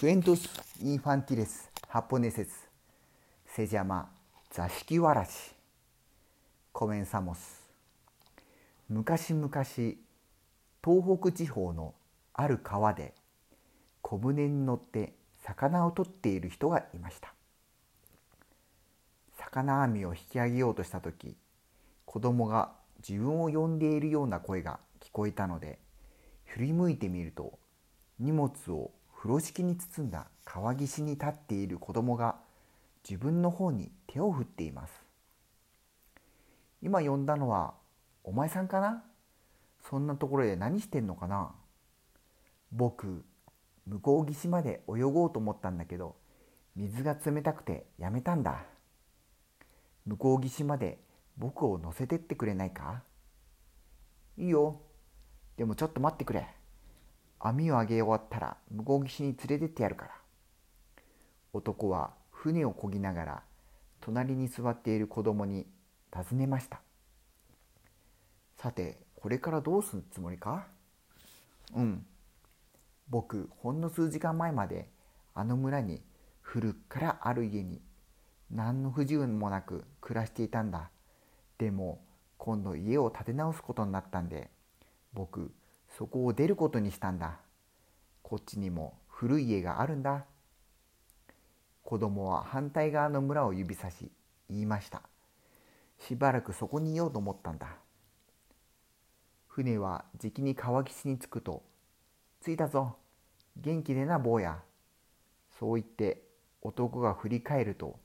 Cuentos infantiles japoneses. Se llama 座敷わらし Comenzamos. 昔々東北地方のある川で小舟に乗って魚を取っている人がいました魚網を引き上げようとした時子供が自分を呼んでいるような声が聞こえたので振り向いてみると荷物を風呂敷に包んだ川岸に立っている子供が自分の方に手を振っています。今呼んだのはお前さんかな？そんなところで何してんのかな？僕向こう岸まで泳ごうと思ったんだけど水が冷たくてやめたんだ。向こう岸まで僕を乗せてってくれないか？いいよ。でもちょっと待ってくれ。網を上げ終わったら向こう岸に連れてってやるから。男は船を漕ぎながら隣に座っている子供に尋ねました。さてこれからどうするつもりか？うん。僕ほんの数時間前まであの村に古くからある家に何の不自由もなく暮らしていたんだ。でも今度家を建て直すことになったんで僕そこを出ることにしたんだ。こっちにも古い家があるんだ。子供は反対側の村を指さし言いました。しばらくそこにいようと思ったんだ。船はじきに川岸に着くと「着いたぞ。元気でな坊や」そう言って男が振り返ると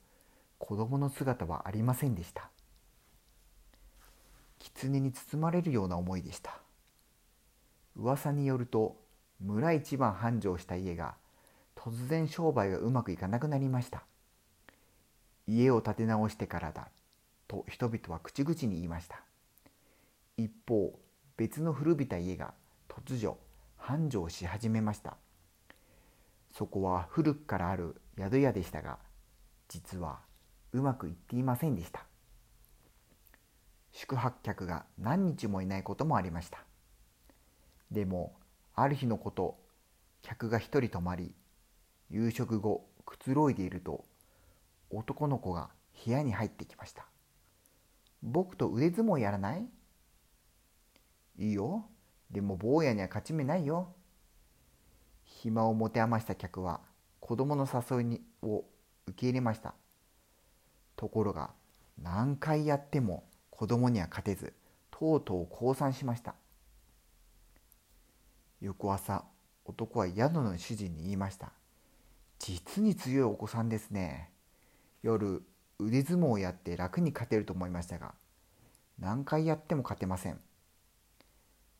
子供の姿はありませんでした。狐に包まれるような思いでした。噂によると村一番繁盛した家が突然商売がうまくいかなくなりました。家を建て直してからだと人々は口々に言いました。一方別の古びた家が突如繁盛し始めました。そこは古くからある宿屋でしたが実はうまくいっていませんでした。宿泊客が何日もいないこともありました。でもある日のこと客が一人泊まり夕食後くつろいでいると男の子が部屋に入ってきました僕と腕相撲やらないいいよ。でも坊やには勝ち目ないよ暇を持て余した客は子供の誘いにを受け入れました。ところが何回やっても子供には勝てずとうとう降参しました。翌朝男は宿の主人に言いました実に強いお子さんですね。夜腕相撲をやって楽に勝てると思いましたが何回やっても勝てません。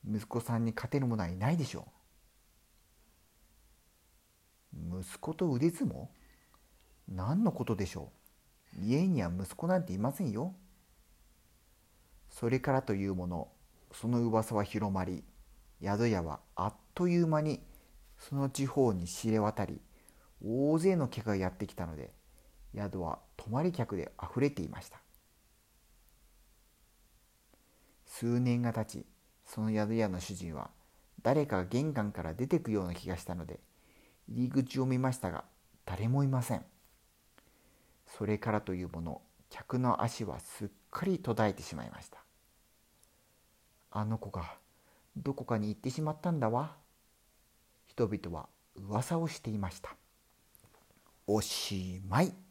息子さんに勝てる者はいないでしょう。息子と腕相撲？何のことでしょう。家には息子なんていませんよ。それからというものその噂は広まり宿屋はあっという間にその地方に知れ渡り大勢の客がやってきたので宿は泊まり客であふれていました。数年が経ちその宿屋の主人は誰かが玄関から出てくような気がしたので入り口を見ましたが誰もいません。それからというもの客の足はすっかり途絶えてしまいました。あの子がどこかに行ってしまったんだわ。人々は噂をしていました。おしまい。